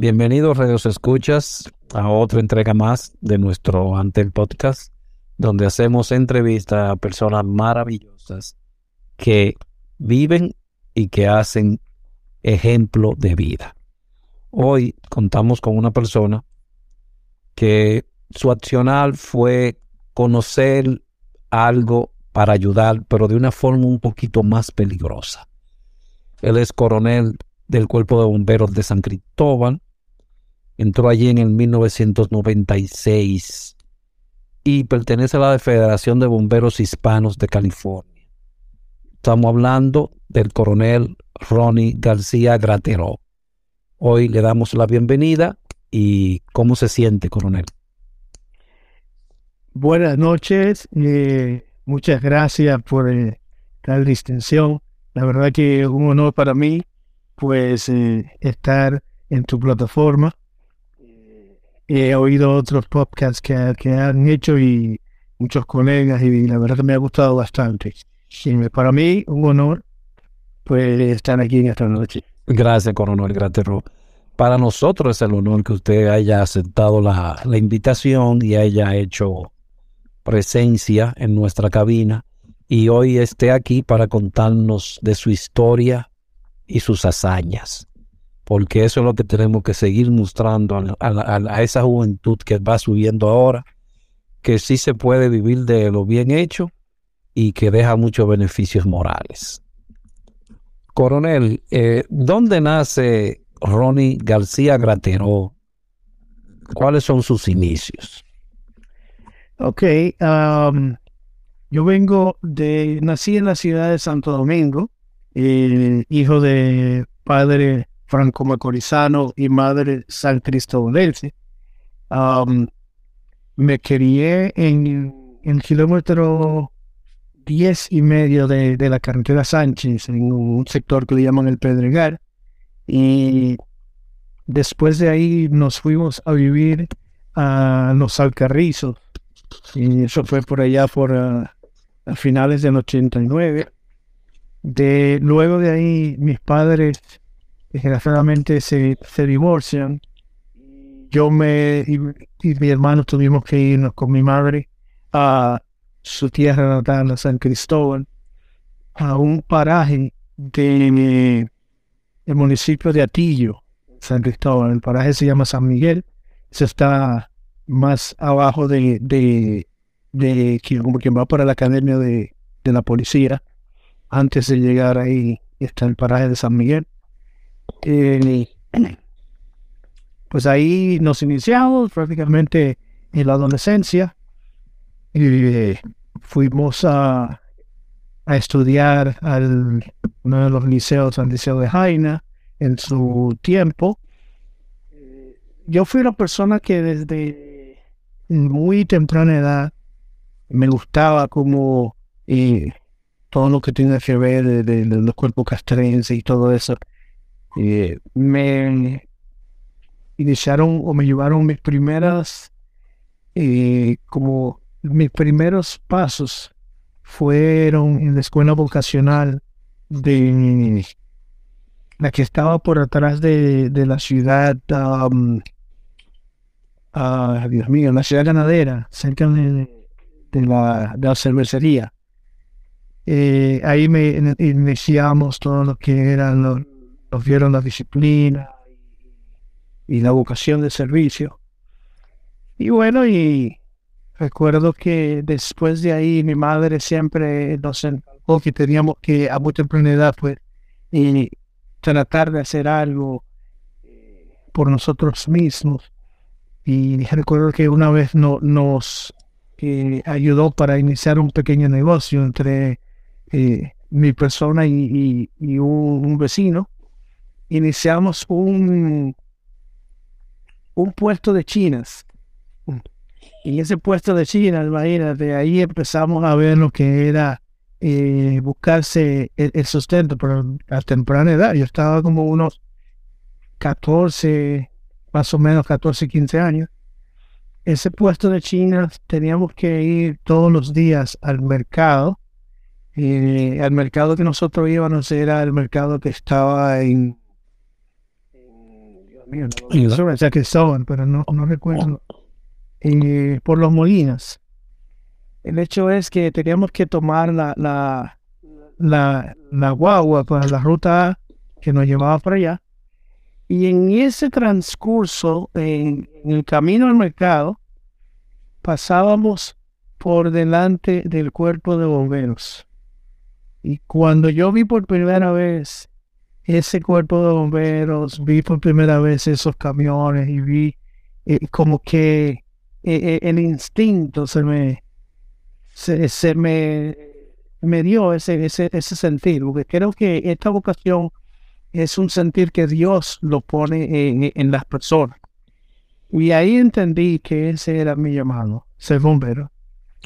Bienvenidos, Radios Escuchas, a otra entrega más de nuestro Antel Podcast, donde hacemos entrevistas a personas maravillosas que viven y que hacen ejemplo de vida. Hoy contamos con una persona que su accional fue conocer algo para ayudar, pero de una forma un poquito más peligrosa. Él es coronel del Cuerpo de Bomberos de San Cristóbal, entró allí en el 1996 y pertenece a la Federación de Bomberos Hispanos de California. Estamos hablando del coronel Ronnie García Gratero. Hoy le damos la bienvenida y cómo se siente, coronel. Buenas noches, eh, muchas gracias por eh, tal distinción. La verdad que es un honor para mí, pues, eh, estar en tu plataforma he oído otros podcasts que, que, han hecho y muchos colegas y la verdad que me ha gustado bastante. Y para mí, un honor pues estar aquí en esta noche. Gracias, coronel Gratero. Para nosotros es el honor que usted haya aceptado la, la invitación y haya hecho presencia en nuestra cabina y hoy esté aquí para contarnos de su historia y sus hazañas porque eso es lo que tenemos que seguir mostrando a, esa juventud que va subiendo ahora, que sí se puede vivir de lo bien hecho y que deja muchos beneficios morales. Coronel, eh, ¿dónde nace Ronnie García Gratero? ¿Cuáles son sus inicios? Ok, um, yo vengo de, nací en la ciudad de Santo Domingo, eh, hijo de padre franco macorizano y madre san cristobalense. me crié en el kilómetro diez y medio de, la carretera Sánchez, en un sector que le llaman el Pedregal. Y después de ahí nos fuimos a vivir a los Alcarrizos. Y eso fue por allá por ah, a finales del 89. De, luego de ahí mis padres desgraciadamente se, se divorcian. Yo me y, mi hermano tuvimos que irnos con mi madre a su tierra natal, a San Cristóbal, a un paraje del municipio de Atillo, San Cristóbal. El paraje se llama San Miguel. Se está más abajo de, de, de como quien va para la academia de, de la policía. Antes de llegar ahí está el paraje de San Miguel. Pues ahí nos iniciamos prácticamente en la adolescencia. Y eh, fuimos a, a estudiar al uno de los liceos, al liceo de Jaina, en su tiempo. Yo fui una persona que desde muy temprana edad me gustaba como eh, todo lo que tiene que ver de, los cuerpos castrenses y todo eso. Eh, me iniciaron o me llevaron mis primeras, eh, como mis primeros pasos fueron en la escuela vocacional de la que estaba por atrás de, la ciudad, um, uh, Dios mío, la ciudad ganadera, cerca de, la, de la cervecería. Eh, ahí me iniciamos todo lo que era, nos vieron la disciplina y la vocación de servicio. Y bueno, y recuerdo que después de ahí mi madre siempre nos enfocó que teníamos que a muy temprana edad pues y tratar de hacer algo eh, por nosotros mismos. Y recuerdo que una vez no, nos ayudó para iniciar un pequeño negocio entre eh, mi persona y, un, vecino. Iniciamos un, un puesto de chinas. Y ese puesto de chinas, imagínate, ahí empezamos a ver lo que era eh, buscarse el, sustento, pero a temprana edad. Yo estaba como unos 14, más o menos 14, 15 años. Ese puesto de chinas teníamos que ir todos los días al mercado y el mercado que nosotros íbamos era el mercado que estaba en. Mío, no, ya que estaban, pero no, no recuerdo. Eh, por los molinas. El hecho es que teníamos que tomar la, la, la, la guagua para la ruta que nos llevaba para allá. Y en ese transcurso, en el camino al mercado, pasábamos por delante del cuerpo de bomberos. Y cuando yo vi por primera vez ese cuerpo de bomberos, vi por primera vez esos camiones y vi eh, como que eh, eh, el instinto se me, se, me, me dio ese, ese, ese sentir, porque creo que esta vocación es un sentir que Dios lo pone en, en las personas. Y ahí entendí que ese era mi llamado, ser bombero.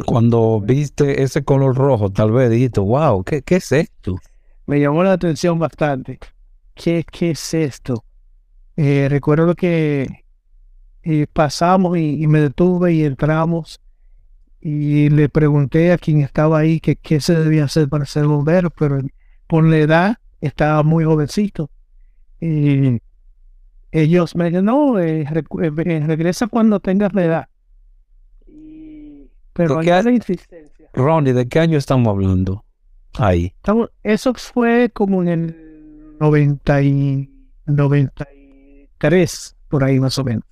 Cuando viste ese color rojo, tal vez dijiste, wow, ¿qué, qué es esto? Me llamó la atención bastante. ¿Qué, qué es esto? Eh, recuerdo que eh, pasamos y, me detuve y entramos y le pregunté a quien estaba ahí que qué se debía hacer para ser bombero, pero por la edad estaba muy jovencito. Y ellos me dijeron, no, eh, regresa cuando tengas la edad. Pero hay una insistencia. Ronnie, ¿de qué año estamos hablando? Ahí. eso fue como en el 90 y 93, por ahí más o menos.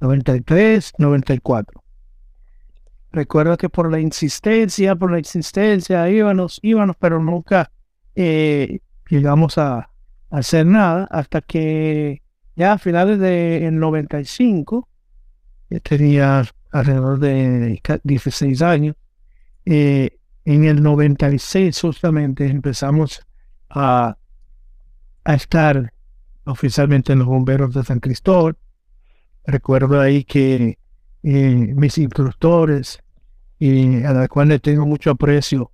93, 94. Recuerdo que por la insistencia, por la insistencia, íbamos, íbamos, pero nunca eh, llegamos a, hacer nada hasta que ya a finales del 95 ya tenía alrededor de 16 años. Eh, en el 96 justamente empezamos a, a estar oficialmente en los bomberos de San Cristóbal. Recuerdo ahí que eh, mis instructores, y a los cuales tengo mucho aprecio,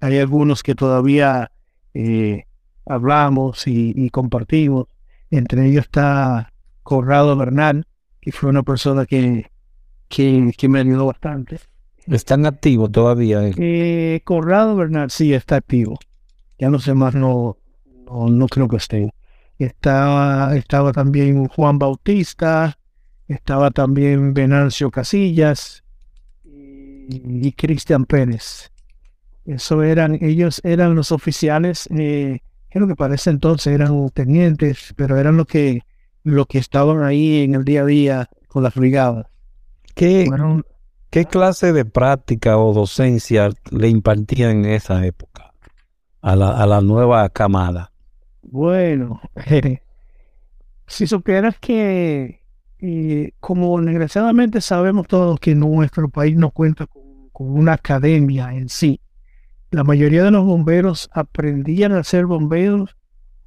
hay algunos que todavía eh, hablamos y, compartimos. Entre ellos está Corrado Bernal, que fue una persona que, que, me ayudó bastante. ¿Están activos todavía? Eh, Corrado Bernal sí está activo. Ya no sé más, no, no, creo que estén. Estaba, estaba también Juan Bautista, estaba también Venancio Casillas y, Cristian Pérez. Eso eran, ellos eran los oficiales eh, creo que para ese entonces eran tenientes, pero eran los que, los que estaban ahí en el día a día con las brigadas. ¿Qué, ¿Qué clase de práctica o docencia le impartían en esa época a la, a la nueva camada? Bueno, si supieras que, eh, como desgraciadamente sabemos todos que nuestro país no cuenta con, una academia en sí, la mayoría de los bomberos aprendían a ser bomberos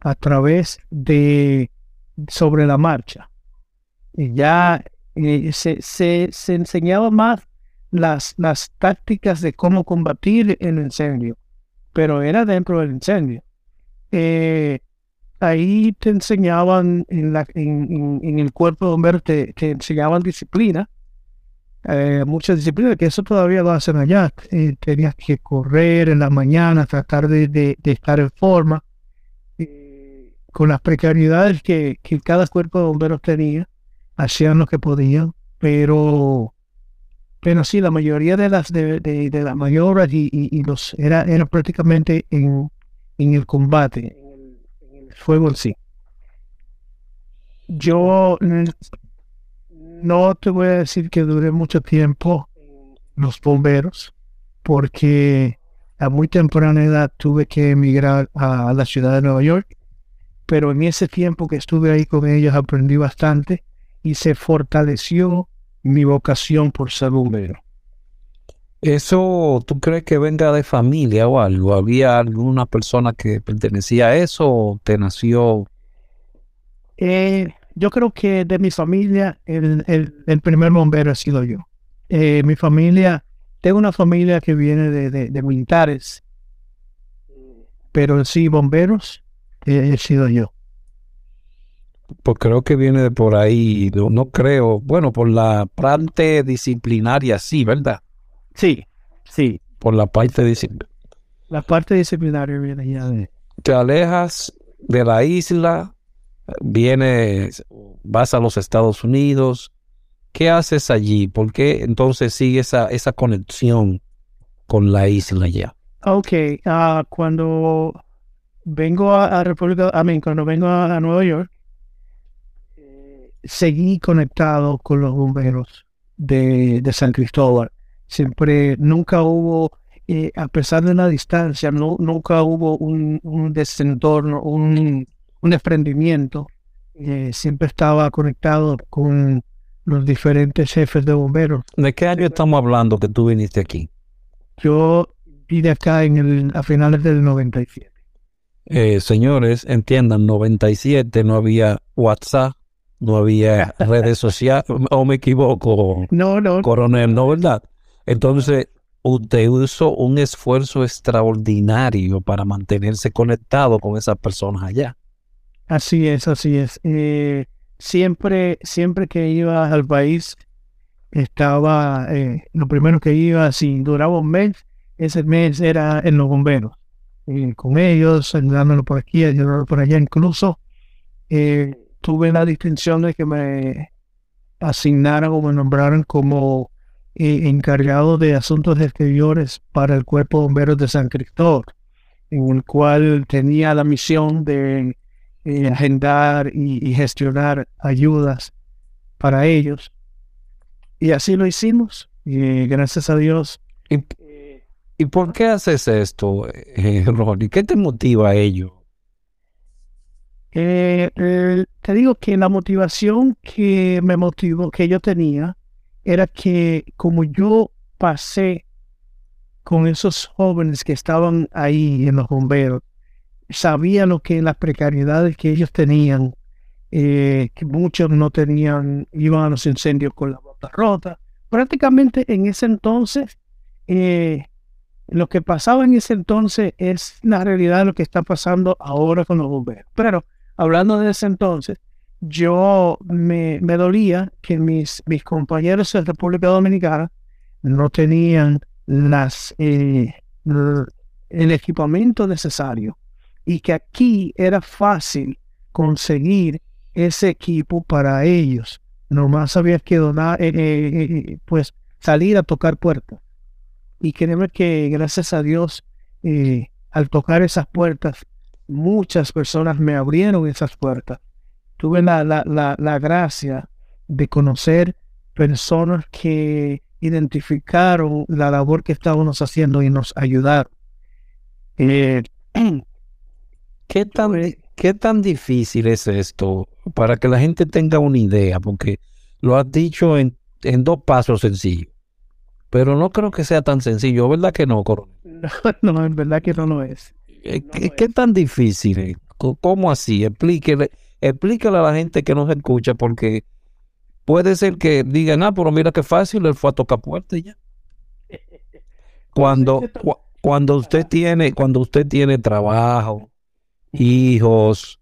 a través de sobre la marcha. Y ya eh, se, se, se, enseñaba más las, las tácticas de cómo combatir el incendio, pero era dentro del incendio. Eh, ahí te enseñaban en, la, en, el cuerpo de bomberos, te, enseñaban disciplina, eh, muchas disciplinas, que eso todavía lo hacen allá. Eh, tenías que correr en la mañana, tratar de, estar en forma, con las precariedades que, cada cuerpo de bomberos tenía, hacían lo que podían, pero pero sí, la mayoría de las de, las mayores y, los era, era prácticamente en, en el combate, fuego en sí. Yo no te voy a decir que duré mucho tiempo los bomberos, porque a muy temprana edad tuve que emigrar a la ciudad de Nueva York, pero en ese tiempo que estuve ahí con ellos aprendí bastante y se fortaleció mi vocación por ser bombero. ¿Eso tú crees que venga de familia o algo? ¿Había alguna persona que pertenecía a eso o te nació? Eh, yo creo que de mi familia el, primer bombero ha sido yo. Eh, mi familia, tengo una familia que viene de, militares, pero sí, bomberos, eh, he sido yo. Pues creo que viene de por ahí, no, no creo, bueno, por la parte disciplinaria, sí, ¿verdad? Sí, sí. Por la parte disciplinaria. La parte disciplinaria viene ya de... Te alejas de la isla, vienes, vas a los Estados Unidos. ¿Qué haces allí? ¿Por qué entonces sigue esa, esa conexión con la isla ya? Ok, uh, cuando vengo a, República, cuando vengo a, Nueva York, seguí conectado con los bomberos de, de San Cristóbal. Siempre, nunca hubo, eh, a pesar de la distancia, no, nunca hubo un, un desentorno, un, un desprendimiento. Eh, siempre estaba conectado con los diferentes jefes de bomberos. ¿De qué año estamos hablando que tú viniste aquí? Yo vine acá en el, a finales del 97. Eh, señores, entiendan, 97 no había WhatsApp, no había redes sociales, o me equivoco, no, no, coronel, ¿no verdad? Entonces, usted hizo un esfuerzo extraordinario para mantenerse conectado con esas personas allá. Así es, así es. Eh, siempre, siempre que iba al país, estaba, eh, lo primero que iba, si duraba un mes, ese mes era en los bomberos. Eh, con ellos, ayudándolo por aquí, ayudándolo por allá. Incluso tuve la distinción de que me asignaran o me nombraran como eh, encargado de asuntos exteriores para el Cuerpo de Bomberos de San Cristóbal, en el cual tenía la misión de eh, agendar y, gestionar ayudas para ellos. Y así lo hicimos, y gracias a Dios. ¿Y, por qué haces esto, eh, Ronnie? ¿Qué te motiva a ello? Te digo que la motivación que me motivó, que yo tenía, era que como yo pasé con esos jóvenes que estaban ahí en los bomberos, sabía lo que las precariedades que ellos tenían, eh, que muchos no tenían, iban a los incendios con la bota rota. Prácticamente en ese entonces, eh, lo que pasaba en ese entonces es la realidad de lo que está pasando ahora con los bomberos. Pero hablando de ese entonces, yo me, dolía que mis, mis compañeros de República Dominicana no tenían las, eh, el equipamiento necesario y que aquí era fácil conseguir ese equipo para ellos. Nomás había que donar, eh, eh, pues salir a tocar puertas. Y créeme que gracias a Dios, al tocar esas puertas, muchas personas me abrieron esas puertas. Tuve la, la, la, la gracia de conocer personas que identificaron la labor que estábamos haciendo y nos ayudaron. Eh, ¿Qué, tan, ¿Qué tan difícil es esto para que la gente tenga una idea? Porque lo has dicho en, en dos pasos sencillos, pero no creo que sea tan sencillo, ¿verdad que no, coronel? No, no, en verdad que no lo es. Eh, ¿Qué, qué tan difícil es? ¿Cómo así? Explíquele, explíquele a la gente que nos escucha porque puede ser que digan, ah, pero mira qué fácil, él fue a tocar puertas y ya. Cuando, cu- cuando usted tiene, cuando usted tiene trabajo, hijos,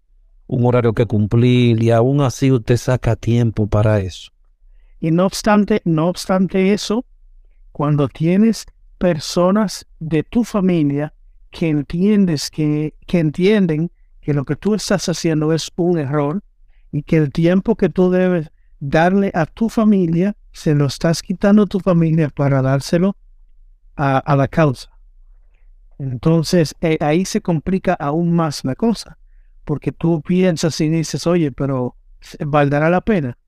un horario que cumplir y aún así usted saca tiempo para eso. Y no obstante, no obstante eso, cuando tienes personas de tu familia que entiendes que, que entienden que lo que tú estás haciendo es un error y que el tiempo que tú debes darle a tu familia se lo estás quitando a tu familia para dárselo a, a la causa. Entonces eh, ahí se complica aún más la cosa, porque tú piensas y dices, oye, pero ¿valdrá la pena?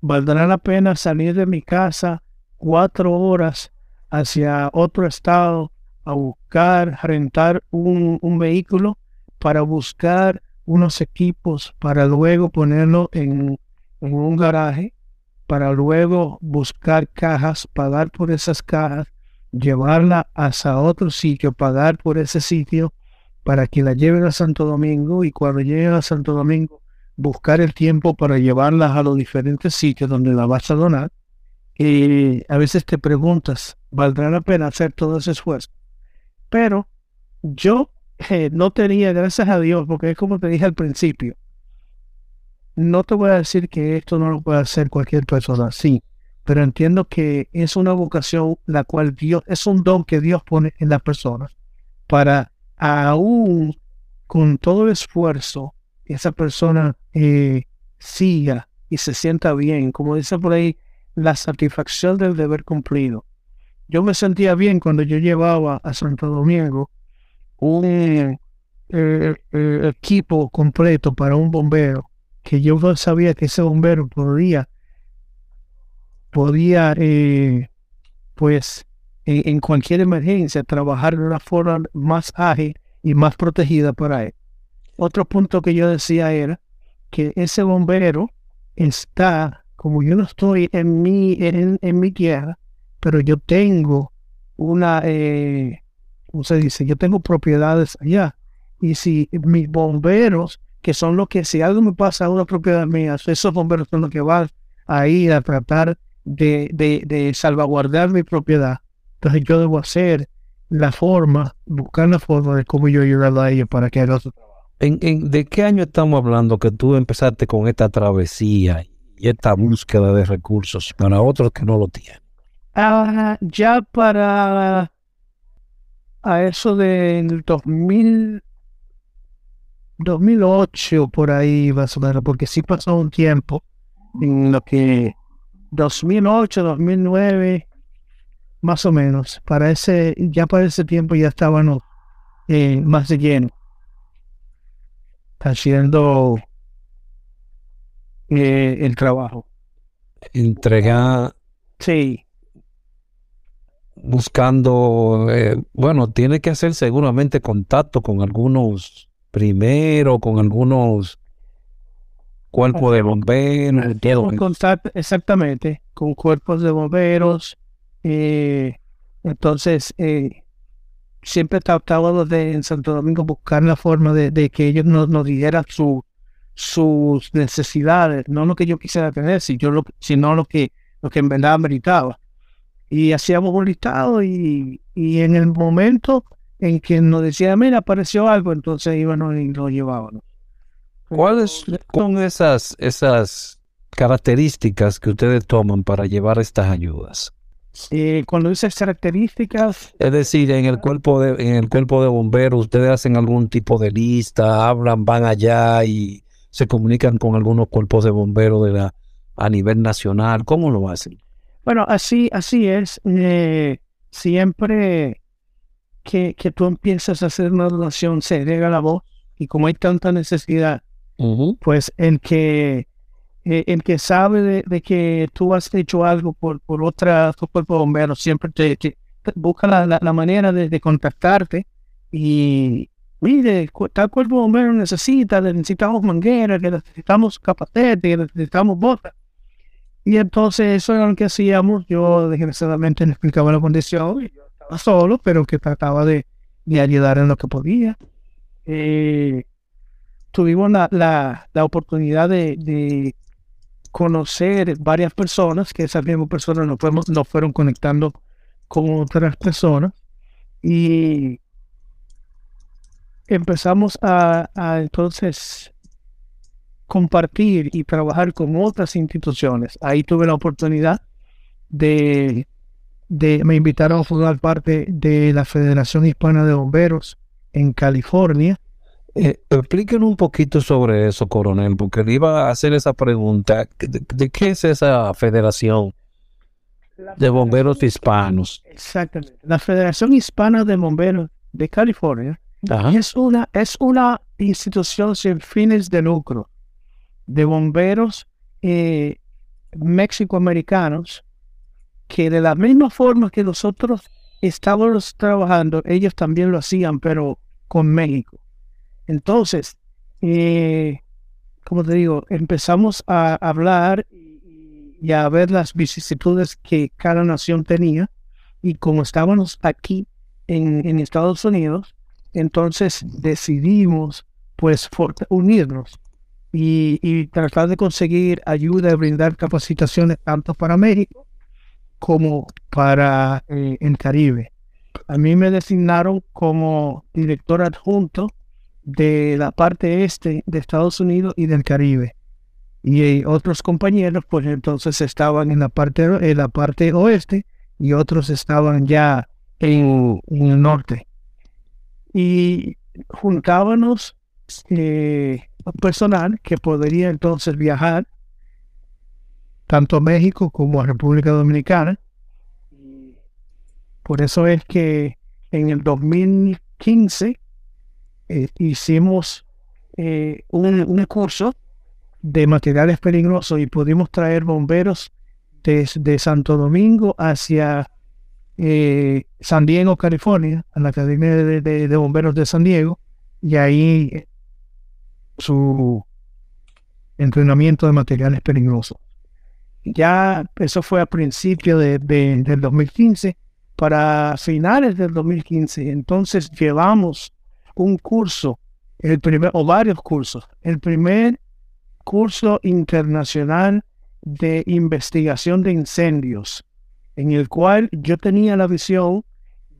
¿Valdrá la pena salir de mi casa cuatro horas hacia otro estado a buscar, rentar un, un vehículo para buscar unos equipos para luego ponerlo en, un garaje, para luego buscar cajas, pagar por esas cajas, llevarla hasta otro sitio, pagar por ese sitio para que la lleven a Santo Domingo y cuando lleguen a Santo Domingo buscar el tiempo para llevarlas a los diferentes sitios donde la vas a donar. Y a veces te preguntas, ¿valdrá la pena hacer todo ese esfuerzo? Pero yo eh, no tenía, gracias a Dios, porque es como te dije al principio, no te voy a decir que esto no lo puede hacer cualquier persona, sí, pero entiendo que es una vocación la cual Dios, es un don que Dios pone en las personas para aún con todo el esfuerzo esa persona eh, siga y se sienta bien, como dice por ahí, la satisfacción del deber cumplido. Yo me sentía bien cuando yo llevaba a Santo Domingo un eh, eh, equipo completo para un bombero, que yo no sabía que ese bombero podía, podía, eh, pues, en, en cualquier emergencia, trabajar de una forma más ágil y más protegida para él. Otro punto que yo decía era que ese bombero está, como yo no estoy en mi, en, en mi tierra, pero yo tengo una, eh, ¿cómo se dice? Yo tengo propiedades allá. Y si mis bomberos, que son los que si algo me pasa a una propiedad mía, esos bomberos son los que van a ir a tratar de, de, de salvaguardar mi propiedad. Entonces yo debo hacer la forma, buscar la forma de cómo yo ayudarla a ellos para que haga su trabajo. ¿En, en, de qué año estamos hablando que tú empezaste con esta travesía y esta búsqueda de recursos para otros que no lo tienen? Ah, ya para a eso del 2000, 2008 por ahí más o menos, porque sí pasó un tiempo en lo que 2008, 2009, más o menos, para ese, ya para ese tiempo ya estábamos eh, más de lleno, haciendo eh, el trabajo. Entregar, Sí, buscando, eh, bueno, tiene que hacer seguramente contacto con algunos primero, con algunos cuerpos de bomberos, con contacto exactamente con cuerpos de bomberos. eh, entonces, eh, siempre tratábamos de en Santo Domingo buscar la forma de, de que ellos nos, nos dieran su, sus necesidades, no lo que yo quisiera tener, si yo lo, sino lo que, lo que en verdad meritaba. Y hacíamos un listado y, y en el momento en que nos decía, mira, apareció algo, entonces íbamos y lo llevábamos. ¿Cuáles son esas, esas características que ustedes toman para llevar estas ayudas? Eh, cuando dices características, Es decir, en el cuerpo de, en el cuerpo de bomberos, ustedes hacen algún tipo de lista, hablan, van allá y se comunican con algunos cuerpos de bomberos de la, a nivel nacional. ¿Cómo lo hacen? Bueno, así, así es. eh, siempre que, que tú empiezas a hacer una donación, se agrega la voz y como hay tanta necesidad, pues el que eh, el que sabe de, que tú has hecho algo por, por otra cuerpo de bomberos siempre te, busca la, la, manera de, contactarte y mire, tal cuerpo de bomberos necesita, necesitamos manguera, que necesitamos capacete, que necesitamos botas. Y entonces eso era lo que hacíamos. Yo desgraciadamente le explicaba la condición. Yo estaba solo, pero que trataba de, de ayudar en lo que podía. Eh, tuvimos la, la, la oportunidad de, de, conocer varias personas, que esas mismas personas nos, fuimos, nos fueron conectando con otras personas. Y empezamos a entonces compartir y trabajar con otras instituciones. Ahí tuve la oportunidad de, de me invitaron a formar parte de la Federación Hispana de Bomberos en California. Eh, explíquenos un poquito sobre eso, coronel, porque le iba a hacer esa pregunta. ¿De, qué es esa federación de bomberos hispanos? Exactamente. La Federación Hispana de Bomberos de California es una, es una institución sin fines de lucro de bomberos eh, mexicoamericanos que de la misma forma que nosotros estábamos trabajando, ellos también lo hacían, pero con México. Entonces, eh, como te digo, empezamos a hablar y a ver las vicisitudes que cada nación tenía. Y como estábamos aquí en, en Estados Unidos, entonces decidimos pues unirnos y, tratar de conseguir ayuda y brindar capacitaciones tanto para México como para eh, el Caribe. A mí me designaron como director adjunto de la parte este de Estados Unidos y del Caribe. Y eh, otros compañeros, pues entonces estaban en la parte, en la parte oeste y otros estaban ya en, el norte. Y juntábamos eh, personal que podría entonces viajar tanto a México como a República Dominicana. Por eso es que en el 2015 eh, hicimos eh, un, curso de materiales peligrosos y pudimos traer bomberos desde Santo Domingo hacia eh, San Diego, California, a la Academia de Bomberos de San Diego, y ahí su entrenamiento de materiales peligrosos. Ya eso fue a principios de, del 2015. Para finales del 2015, entonces llevamos un curso, el primer, o varios cursos. El primer curso internacional de investigación de incendios, en el cual yo tenía la visión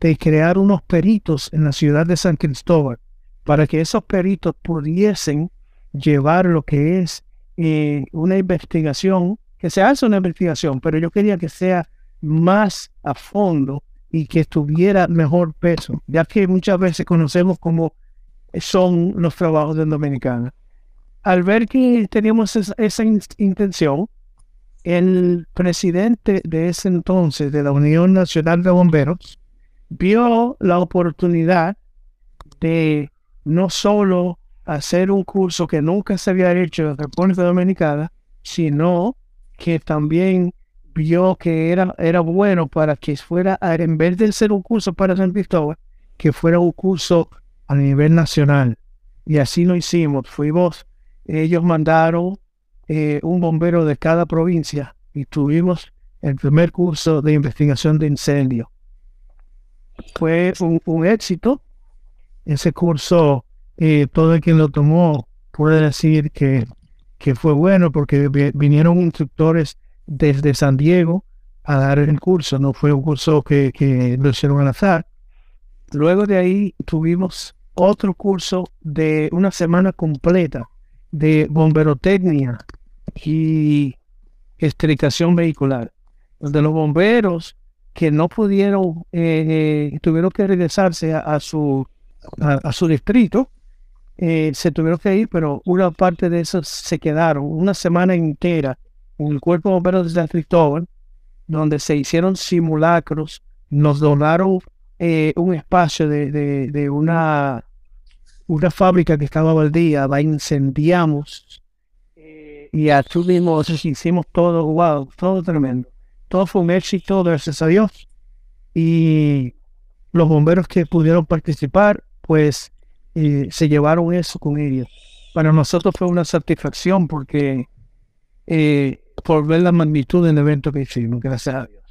de crear unos peritos en la ciudad de San Cristóbal para que esos peritos pudiesen llevar lo que es eh, una investigación, que se hace una investigación, pero yo quería que sea más a fondo y que tuviera mejor peso, ya que muchas veces conocemos cómo son los trabajos del dominicano. Al ver que teníamos esa intención, el presidente de ese entonces de la Unión Nacional de Bomberos vio la oportunidad de no solo hacer un curso que nunca se había hecho en República Dominicana, sino que también vio que era, era bueno para que fuera, en vez de ser un curso para San Cristóbal, que fuera un curso a nivel nacional. Y así lo hicimos. Fuimos, ellos mandaron eh, un bombero de cada provincia y tuvimos el primer curso de investigación de incendio. Fue un éxito ese curso, eh, todo el que lo tomó puede decir que, que fue bueno porque vinieron instructores desde San Diego a dar el curso, no fue un curso que, lo hicieron al azar. Luego de ahí tuvimos otro curso de una semana completa de bomberotecnia y estricación vehicular, donde los bomberos que no pudieron, eh, eh, tuvieron que regresarse a, su a, su distrito, eh, se tuvieron que ir, pero una parte de esos se quedaron una semana entera en el cuerpo de bomberos de San Cristóbal, donde se hicieron simulacros, nos donaron eh, un espacio de, de, una una fábrica que estaba baldía, la incendiamos eh, y así mismo hicimos todo, wow, todo tremendo. Todo fue un éxito, gracias a Dios. Y los bomberos que pudieron participar, pues eh, se llevaron eso con ellos. Para nosotros fue una satisfacción porque eh, por ver la magnitud del evento que hicimos, gracias a Dios.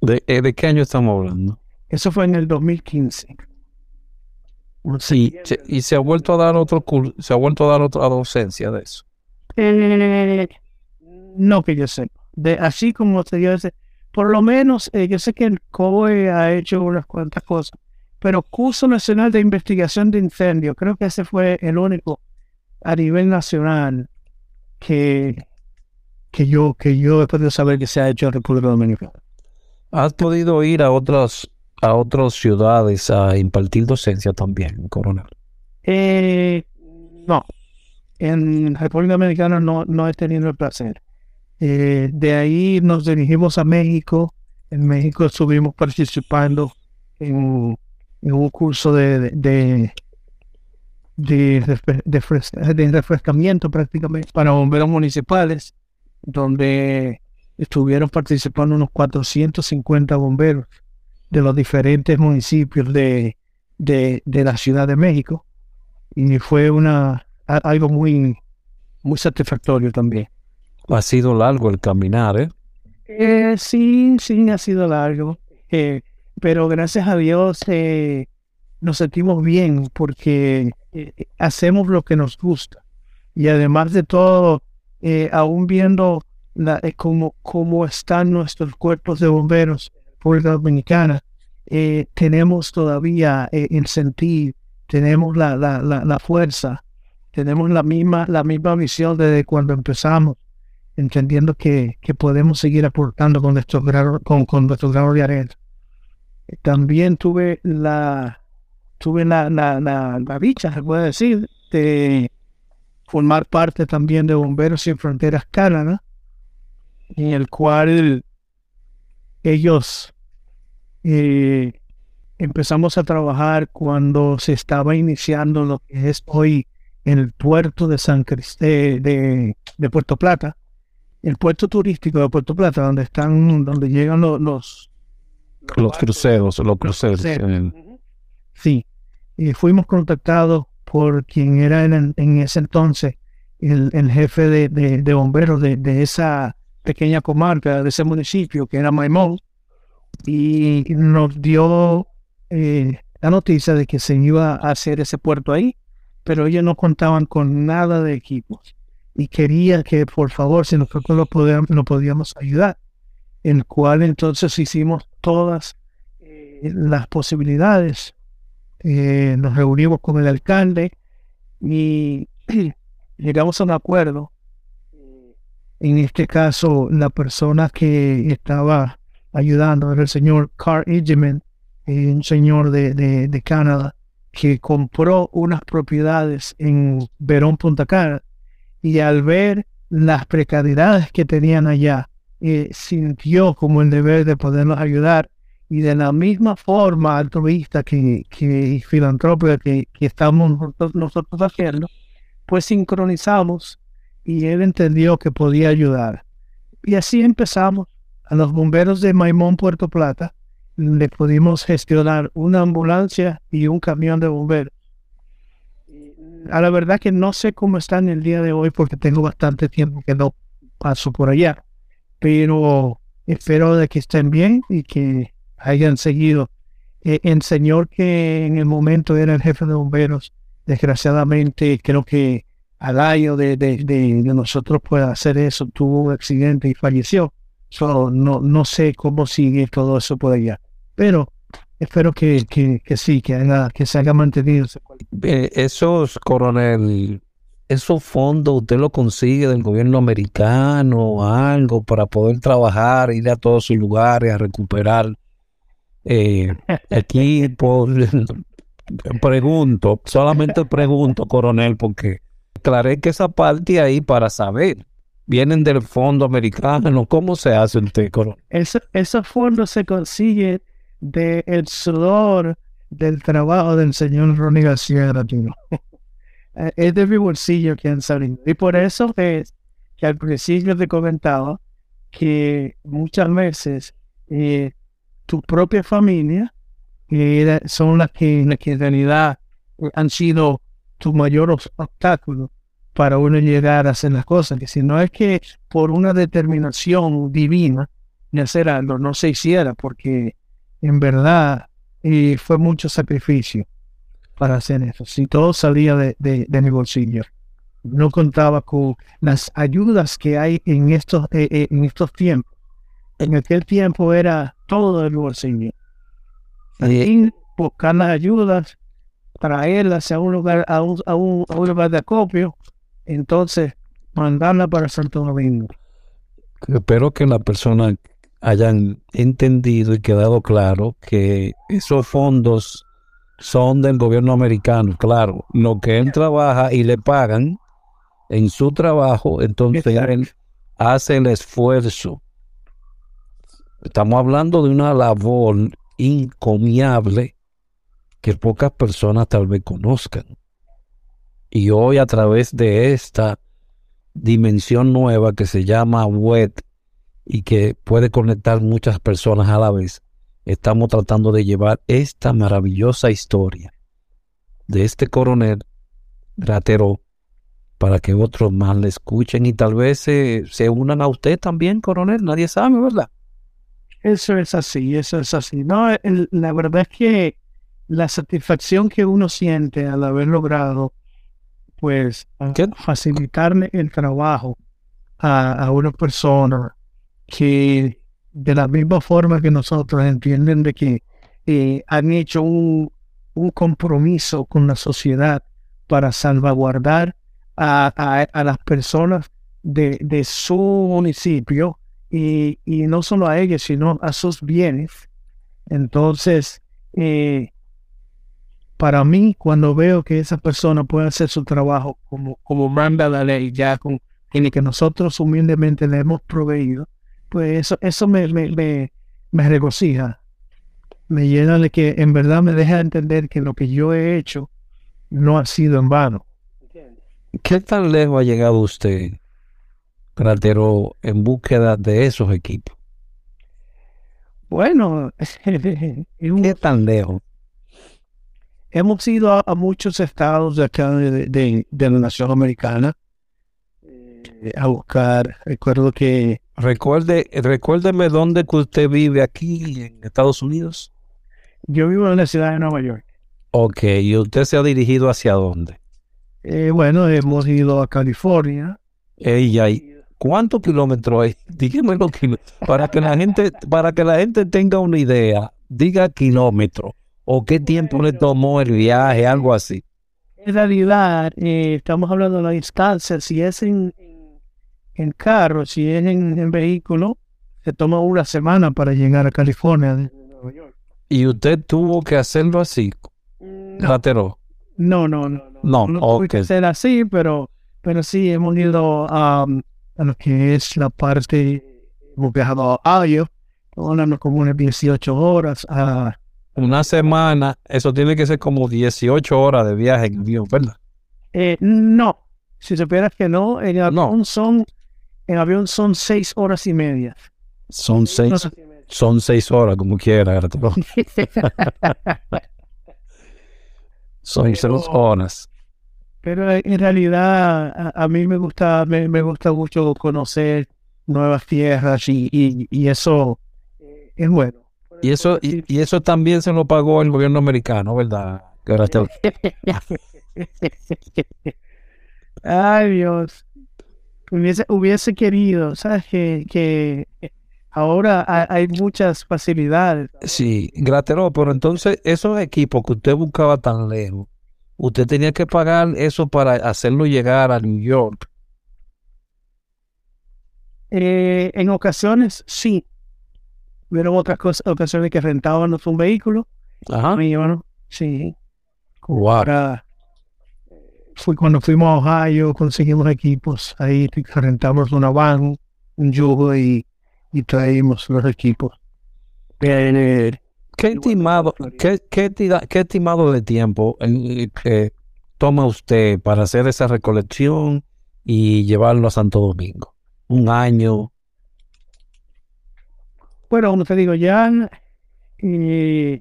¿De, ¿De qué año estamos hablando? Eso fue en el 2015. Sí, y se ha vuelto a dar otro curso, se ha vuelto a dar otra docencia de eso. no que yo sé. De, así como te dio ese, por lo menos eh, yo sé que el COE ha hecho unas cuantas cosas, pero curso nacional de investigación de incendios, creo que ese fue el único a nivel nacional que, que yo que yo he podido saber que se ha hecho en República Dominicana. ¿Has podido ir a otras a otras ciudades a impartir docencia también, coronel? Eh, no, en República Dominicana no, no he tenido el placer. Eh, de ahí nos dirigimos a México. En México estuvimos participando en, un curso de, de, de, refrescamiento prácticamente para bomberos municipales, donde estuvieron participando unos 450 bomberos de los diferentes municipios de, de, la Ciudad de México y fue una algo muy muy satisfactorio también. Ha sido largo el caminar, ¿eh? eh sí, sí, ha sido largo, eh, pero gracias a Dios eh, nos sentimos bien porque hacemos lo que nos gusta y además de todo, aún viendo la, cómo, cómo están nuestros cuerpos de bomberos República Dominicana, eh, tenemos todavía eh, el sentir, tenemos la, la, la, fuerza, tenemos la misma, la misma visión desde cuando empezamos, entendiendo que, que podemos seguir aportando con nuestro grado, con, con nuestro grado de arena. También tuve la, tuve la, la, la, la dicha, se puede decir, de formar parte también de Bomberos Sin Fronteras Canadá, en el cual ellos eh, empezamos a trabajar cuando se estaba iniciando lo que es hoy el puerto de San Cristóbal de, de, Puerto Plata, el puerto turístico de Puerto Plata, donde están, donde llegan los los, los cruceros, los cruceros. Sí, y fuimos contactados por quien era en, en ese entonces el, el jefe de, de, bomberos de, de, esa pequeña comarca, de ese municipio, que era Maimón, y nos dio eh, la noticia de que se iba a hacer ese puerto ahí, pero ellos no contaban con nada de equipos y querían que por favor si nosotros lo podíamos, lo podíamos ayudar, el cual entonces hicimos todas eh, las posibilidades. Eh, nos reunimos con el alcalde y llegamos a un acuerdo. En este caso, la persona que estaba ayudando era el señor Carl Egeman, eh, un señor de, de, Canadá, que compró unas propiedades en Verón, Punta Cana, y al ver las precariedades que tenían allá, eh, sintió como el deber de podernos ayudar y de la misma forma altruista que, que filantrópica que, que estamos nosotros, nosotros haciendo, pues sincronizamos y él entendió que podía ayudar. Y así empezamos a los bomberos de Maimón, Puerto Plata, le pudimos gestionar una ambulancia y un camión de bomberos. A la verdad que no sé cómo están el día de hoy porque tengo bastante tiempo que no paso por allá, pero espero de que estén bien y que hayan seguido. Eh, el señor que en el momento era el jefe de bomberos, desgraciadamente creo que al año de, de, de nosotros pueda hacer eso, tuvo un accidente y falleció no, no sé cómo sigue todo eso por allá. Pero espero que, que, sí, que, que se haya mantenido. Eh, esos, coronel, esos fondos usted lo consigue del gobierno americano o algo para poder trabajar, ir a todos sus lugares a recuperar eh, equipos. pregunto, solamente pregunto, coronel, porque aclaré que esa parte ahí para saber vienen del fondo americano. ¿Cómo se hace un técoro? Ese, ese fondo se consigue del sudor del trabajo del señor Ronnie García Latino. Eh, es de mi bolsillo que han salido. Y por eso es que al principio te comentaba que muchas veces eh, tu propia familia eh, son las que, las que en realidad han sido tu mayor obstáculo para uno llegar a hacer las cosas. Que si no es que por una determinación divina de hacer algo no se hiciera, porque en verdad fue mucho sacrificio para hacer eso. Si todo salía de, de, mi bolsillo, no contaba con las ayudas que hay en estos, eh, eh, en estos tiempos. En aquel tiempo era todo de mi bolsillo. Y buscar las ayudas, traerlas a un lugar, a un, a un, a un lugar de acopio, entonces mandarla para Santo Domingo. Espero que la persona hayan entendido y quedado claro que esos fondos son del gobierno americano, claro. Lo que él trabaja y le pagan en su trabajo, entonces él hace el esfuerzo. Estamos hablando de una labor incomiable que pocas personas tal vez conozcan. Y hoy a través de esta dimensión nueva que se llama web y que puede conectar muchas personas a la vez, estamos tratando de llevar esta maravillosa historia de este coronel Gratero para que otros más le escuchen y tal vez se, se unan a usted también, coronel. Nadie sabe, ¿verdad? Eso es así, eso es así. No, la verdad es que la satisfacción que uno siente al haber logrado, pues, facilitarle el trabajo a, a una persona que de la misma forma que nosotros entienden de que eh, han hecho un, compromiso con la sociedad para salvaguardar a, las personas de, su municipio y, no solo a ellos, sino a sus bienes. Entonces, eh, para mí, cuando veo que esa persona puede hacer su trabajo como, como manda la ley, ya con el que nosotros humildemente le hemos proveído, pues eso, eso me, me, me, me regocija. Me llena de que en verdad me deja entender que lo que yo he hecho no ha sido en vano. ¿Qué tan lejos ha llegado usted, Cratero, en búsqueda de esos equipos? Bueno, ¿qué tan lejos? Hemos ido a, muchos estados de acá de, de, de la nación americana eh, a buscar. Recuerdo que Recuerde, recuérdeme dónde que usted vive aquí en Estados Unidos. Yo vivo en la ciudad de Nueva York. Ok, ¿y usted se ha dirigido hacia dónde? Eh, bueno, hemos ido a California. Ella, ¿cuántos kilómetros hay? Dígame los kilómetros. Para que la gente, para que la gente tenga una idea, diga kilómetros. ¿O qué tiempo le tomó el viaje? Algo así. En realidad, eh, estamos hablando de la distancia. Si es en en carro, si es en, vehículo, se toma una semana para llegar a California Nueva York. ¿Y usted tuvo que hacerlo así? No, no, no, no. No, no, que hacer así, pero, pero sí hemos ido a lo que es la parte, hemos viajado a Iowa, hablando como unas 18 horas. A, una semana, eso tiene que ser como 18 horas de viaje en avión, ¿verdad? Eh, no, si supieras que no, en avión son en avión son seis horas y media. Son seis, son seis horas, como quiera. son seis horas. Pero en realidad a, mí me gusta, me, gusta mucho conocer nuevas tierras y, y, eso es bueno. Y eso, y, eso también se lo pagó el gobierno americano, ¿verdad? Ay, Dios hubiese, hubiese querido, ¿sabes? Que, que ahora hay, muchas facilidades. Sí, Gratero, pero entonces esos equipos que usted buscaba tan lejos, usted tenía que pagar eso para hacerlo llegar a New York. Eh, en ocasiones, sí. Hubieron otras cosas, ocasiones que rentábamos un vehículo. Ajá. sí. Wow fue cuando fuimos a Ohio, conseguimos equipos, ahí rentamos una van, un yugo y, y traímos los equipos. ¿Qué estimado, qué, qué, estimado de tiempo que toma usted para hacer esa recolección y llevarlo a Santo Domingo? Un año. Bueno, como te digo, ya, eh,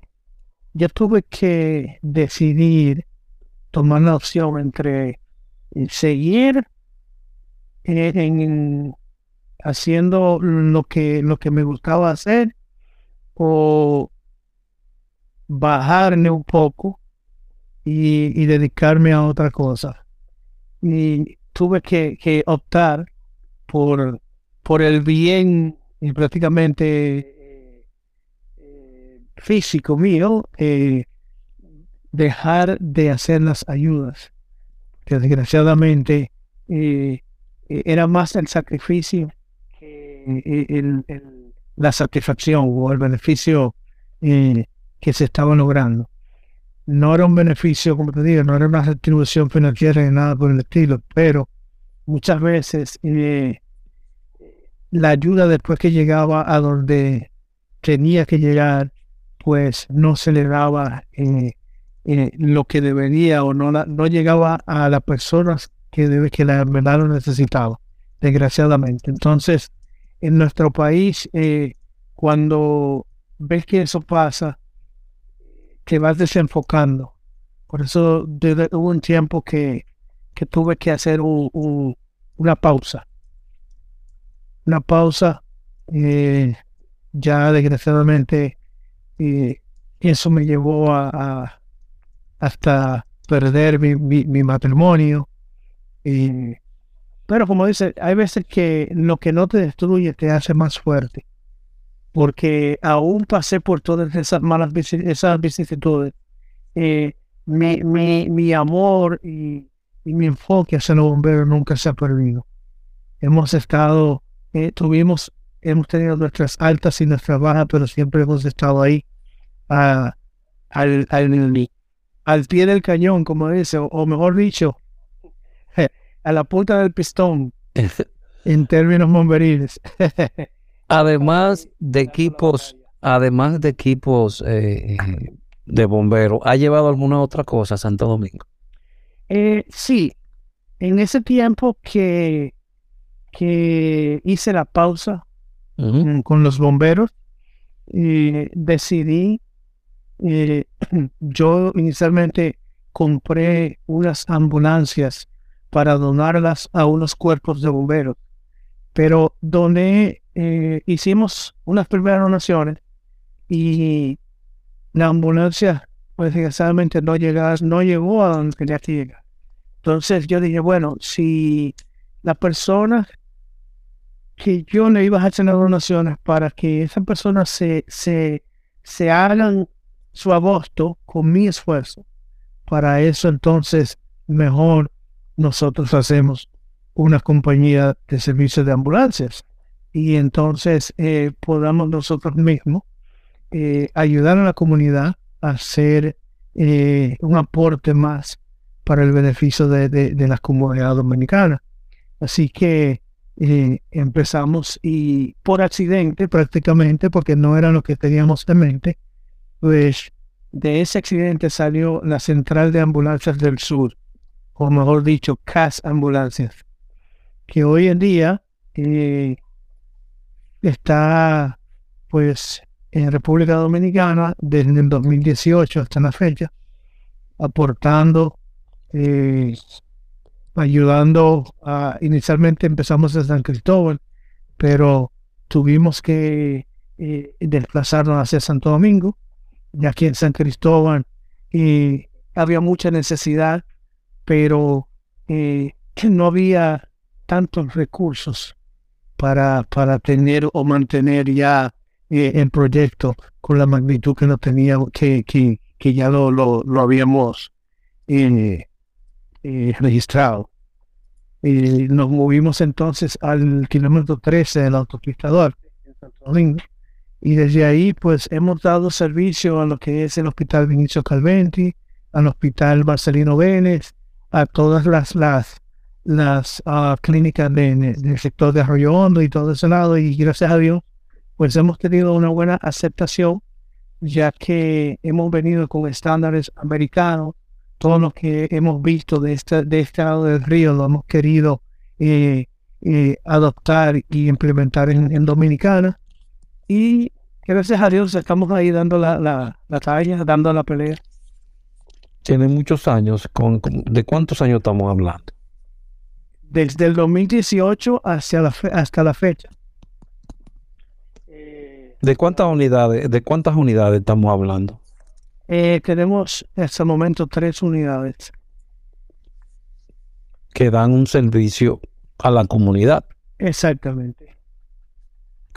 ya tuve que decidir tomar la opción entre eh, seguir en, haciendo lo que, lo que me gustaba hacer o bajarme un poco y, dedicarme a otra cosa. Y tuve que, optar por, por el bien y prácticamente eh, físico mío, eh, dejar de hacer las ayudas. Que desgraciadamente eh, era más el sacrificio que la satisfacción o el beneficio que se estaba logrando no era un beneficio, como te digo, no era una retribución financiera ni nada por el estilo, pero muchas veces eh, la ayuda después que llegaba a donde tenía que llegar, pues no se le daba eh, eh, lo que debería o no, no llegaba a las personas que, debe, que la verdad lo necesitaba, desgraciadamente. Entonces, en nuestro país, cuando ves que eso pasa, que vas desenfocando. Por eso hubo un tiempo que, tuve que hacer una pausa. Una pausa. Eh, ya desgraciadamente eh, eso me llevó a, hasta perder mi, matrimonio. pero como dice, hay veces que lo que no te destruye te hace más fuerte porque aún pasé por todas esas malas esas vicisitudes. Eh, mi, mi, mi, amor y, mi enfoque hacia los bomberos nunca se ha perdido. Hemos estado, eh, tuvimos, hemos tenido nuestras altas y nuestras bajas, pero siempre hemos estado ahí al, al, pie del cañón, como dice, o, mejor dicho, a la punta del pistón en términos bomberiles. Además de equipos, además de equipos eh, eh, de bomberos, ¿ha llevado alguna otra cosa a Santo Domingo? Eh, sí, en ese tiempo que, que hice la pausa con los bomberos, decidí, yo inicialmente compré unas ambulancias para donarlas a unos cuerpos de bomberos, pero doné eh, hicimos unas primeras donaciones y la ambulancia, pues desgraciadamente no, no llegó a donde tenía que llegar. Entonces yo dije, bueno, si la persona que yo le iba a hacer las donaciones para que esas personas se, se, se hagan su agosto con mi esfuerzo, para eso entonces mejor nosotros hacemos una compañía de servicios de ambulancias y entonces eh, podamos nosotros mismos eh, ayudar a la comunidad a hacer eh, un aporte más para el beneficio de, de, la comunidad dominicana. Así que empezamos y por accidente prácticamente, porque no era lo que teníamos en mente, pues de ese accidente salió la Central de Ambulancias del Sur, o mejor dicho, CAS Ambulancias, que hoy en día está pues en República Dominicana desde el 2018 hasta la fecha, aportando, eh, ayudando a, inicialmente empezamos en San Cristóbal, pero tuvimos que eh, desplazarnos hacia Santo Domingo, y aquí en San Cristóbal y había mucha necesidad, pero eh, no había tantos recursos para, para tener o mantener ya eh, el proyecto con la magnitud que no teníamos, que, que, que ya lo, lo, lo habíamos eh, eh, registrado. Nos movimos entonces al kilómetro 13 del autopista Duarte, en Santo Domingo, y desde ahí pues hemos dado servicio a lo que es el Hospital Vinicio Calventi, al Hospital Marcelino Vélez, a todas las, las las uh, clínicas del sector de Arroyo Hondo y todo ese lado y gracias a Dios pues hemos tenido una buena aceptación ya que hemos venido con estándares americanos todo lo que hemos visto de este, de este lado del río lo hemos querido eh, eh, adoptar y implementar en, Dominicana. Y gracias a Dios estamos ahí dando la, la, talla, dando la pelea. Tiene muchos años. Con, ¿De cuántos años estamos hablando? Desde el 2018 hacia la hasta la fecha. ¿De cuántas unidades, de cuántas unidades estamos hablando? Eh, tenemos en este momento tres unidades. Que dan un servicio a la comunidad. Exactamente.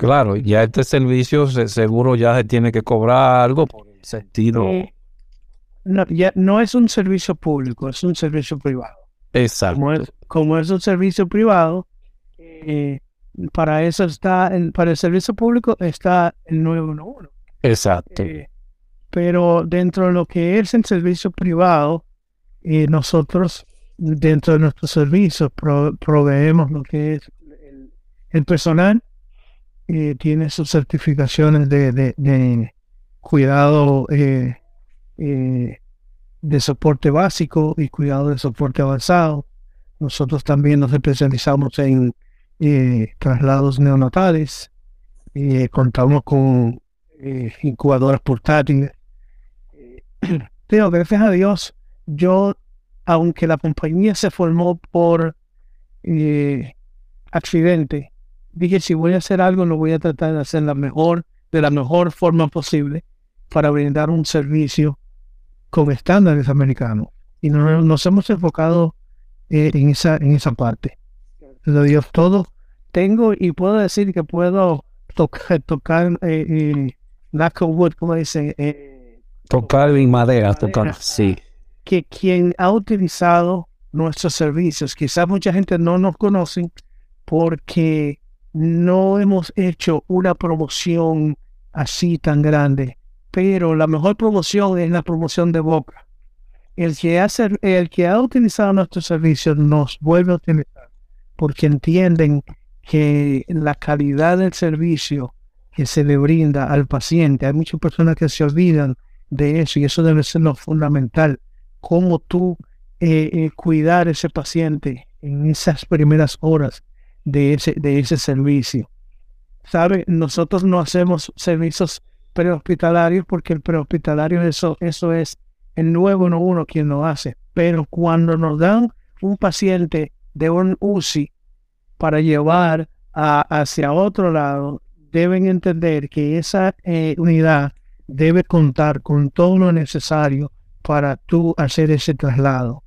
Claro, ya este servicio seguro ya se tiene que cobrar algo por el sentido. Eh, no, ya no es un servicio público, es un servicio privado. Exacto. Como es, un servicio privado, eh, para eso está, para el servicio público está el 911. Exacto. Eh, pero dentro de lo que es el servicio privado, eh, nosotros dentro de nuestros servicios proveemos lo que es el, personal, eh, tiene sus certificaciones de, cuidado eh, de soporte básico y cuidado de soporte avanzado. Nosotros también nos especializamos en traslados neonatales, contamos con incubadoras portátiles pero gracias a Dios, yo, aunque la compañía se formó por eh, accidente, dije, si voy a hacer algo, lo voy a tratar de hacer la mejor, de la mejor forma posible para brindar un servicio con estándares americanos. Y nos, hemos enfocado eh, en, esa, en esa parte. Lo Dios todo tengo y puedo decir que puedo tocar, tocar eh, eh wood, como dicen, eh, Tocar en madera, tocar, sí. Que quien ha utilizado nuestros servicios, quizás mucha gente no nos conoce porque no hemos hecho una promoción así tan grande, pero la mejor promoción es la promoción de boca. El que, hace, el que ha utilizado nuestros servicios nos vuelve a utilizar porque entienden que la calidad del servicio que se le brinda al paciente, hay muchas personas que se olvidan de eso y eso debe ser lo fundamental. Cómo tú eh, eh, cuidar a ese paciente en esas primeras horas de ese, de ese servicio. ¿Sabe? Nosotros no hacemos servicios prehospitalarios porque el prehospitalario eso, eso es el nuevo no uno quien lo hace. Pero cuando nos dan un paciente de un UCI para llevar hacia otro lado, deben entender que esa eh, unidad debe contar con todo lo necesario para tú hacer ese traslado.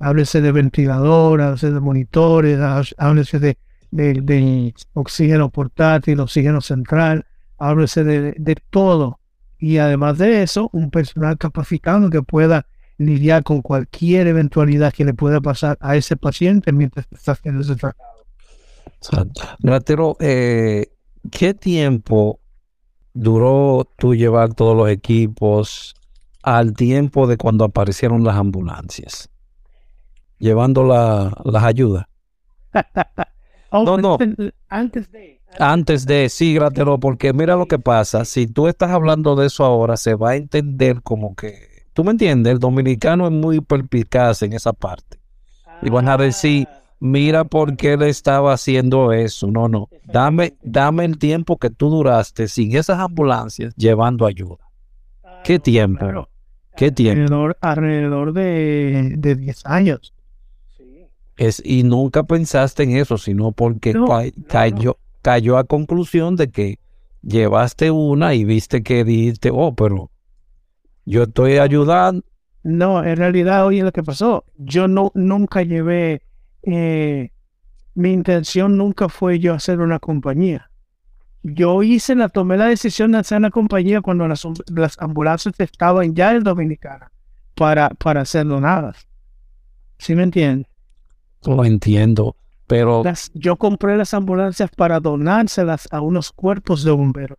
Háblese de ventilador, háblese de monitores, háblese de, de, oxígeno portátil, oxígeno central, háblese de, de todo. Y además de eso, un personal capacitado que pueda lidiar con cualquier eventualidad que le pueda pasar a ese paciente mientras está haciendo ese traslado. Gratero, eh, ¿qué tiempo duró tú llevar todos los equipos al tiempo de cuando aparecieron las ambulancias, llevando las ayudas. Oh, no, no. Antes de. Antes de, sí, Gratero, porque mira lo que pasa. Si tú estás hablando de eso ahora, se va a entender como que. ¿Tú me entiendes? El dominicano es muy perpicaz en esa parte. Y van a decir, ah mira por qué le estaba haciendo eso. No, no. Dame, dame el tiempo que tú duraste sin esas ambulancias llevando ayuda. ¿Qué tiempo? ¿Qué tiempo? Alrededor, de, de 10 años. Es, y nunca pensaste en eso, sino porque cayó, cayó a conclusión de que llevaste una y viste que dijiste, oh, pero yo estoy ayudando. No, en realidad, oye, lo que pasó, yo no, nunca llevé eh, mi intención nunca fue yo hacer una compañía. Yo hice, la, tomé la decisión de hacer una compañía cuando las, ambulancias estaban ya en Dominicana para, para ser donadas. ¿Sí me entiendes? Lo entiendo, pero... yo compré las ambulancias para donárselas a unos cuerpos de bomberos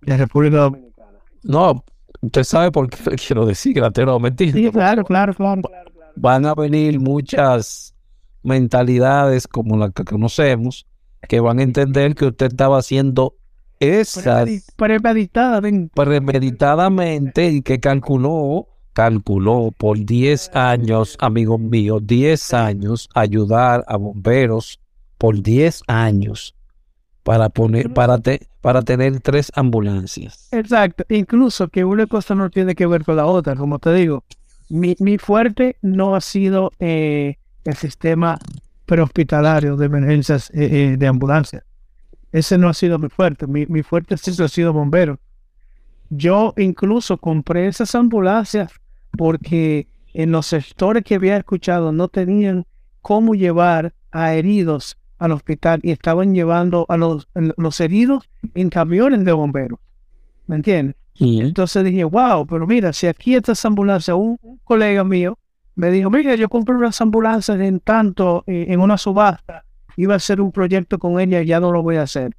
de República Dominicana. No, usted sabe por qué quiero decir, gratero, mentira. Sí, claro, claro, claro, claro. Van a venir muchas mentalidades como la que conocemos que van a entender que usted estaba haciendo esa premeditada, premeditadamente y que calculó calculó por 10 años, amigo mío, 10 años ayudar a bomberos por 10 años para poner para para tener tres ambulancias. Exacto, incluso que una cosa no tiene que ver con la otra, como te digo. Mi, mi fuerte no ha sido eh, el sistema prehospitalario de emergencias eh, eh, de ambulancia. Ese no ha sido mi fuerte. Mi, mi fuerte siempre ha sido bombero. Yo incluso compré esas ambulancias porque en los sectores que había escuchado no tenían cómo llevar a heridos al hospital y estaban llevando a los, los heridos en camiones de bomberos. ¿Me entiendes? Entonces dije, wow, pero mira, si aquí estas ambulancias, un, colega mío me dijo, mira, yo compré unas ambulancias en tanto, eh, en una subasta, iba a hacer un proyecto con ella y ya no lo voy a hacer.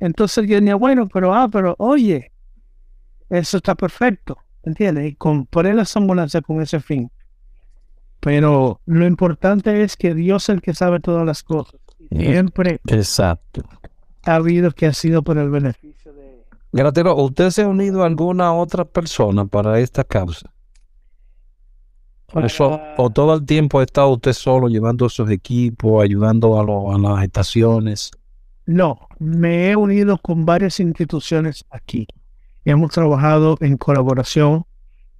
Entonces yo dije, bueno, pero, ah, pero, oye, eso está perfecto, ¿entiendes? Y compré las ambulancias con ese fin. Pero lo importante es que Dios es el que sabe todas las cosas. Siempre Exacto. ha habido que ha sido por el beneficio de... Gratero, ¿usted se ha unido a alguna otra persona para esta causa? ¿O todo el tiempo ha estado usted solo llevando sus equipos, ayudando a, a las estaciones? No, me he unido con varias instituciones aquí. Hemos trabajado en colaboración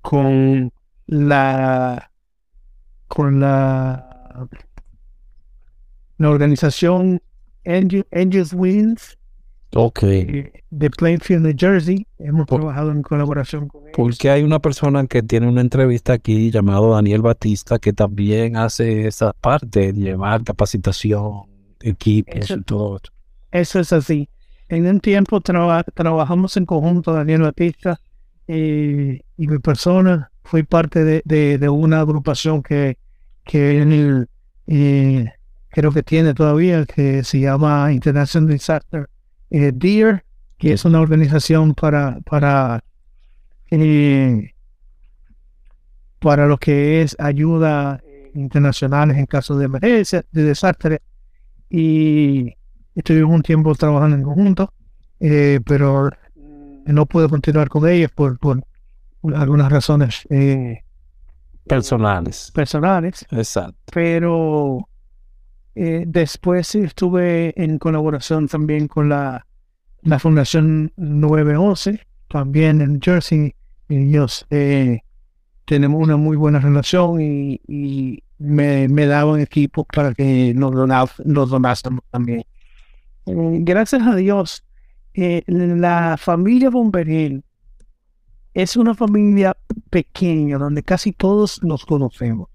con la con la la organización Angels Wings okay. de Plainfield, New Jersey. Hemos trabajado en colaboración con ellos. Porque hay una persona que tiene una entrevista aquí llamado Daniel Batista que también hace esa parte, llevar capacitación, equipos y todo. Eso es así. En un tiempo trabajamos en conjunto, Daniel Batista y mi persona. Fui parte de, una agrupación que, que eh, creo que tiene todavía, que se llama International Disaster eh, DEAR, que es una organización para, para, eh, para lo que es ayuda internacional en caso de emergencia, de desastre. Y estuvimos un tiempo trabajando en conjunto, eh, pero no pude continuar con ellos por, por algunas razones personales. Personales. Exacto. Pero eh, después estuve en colaboración también con la, la Fundación 911, también en Jersey. Ellos eh, tenemos una muy buena relación y, me, me, daban equipos para que nos, nos donásemos también. Eh, gracias a Dios, la familia Bomberil es una familia pequeña donde casi todos nos conocemos.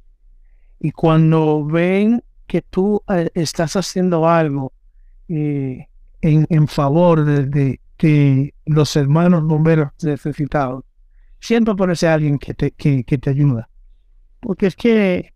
Y cuando ven que tú eh, estás haciendo algo eh, en, favor de, los hermanos bomberos necesitados, siempre aparece alguien que te, que, te ayuda. Porque es que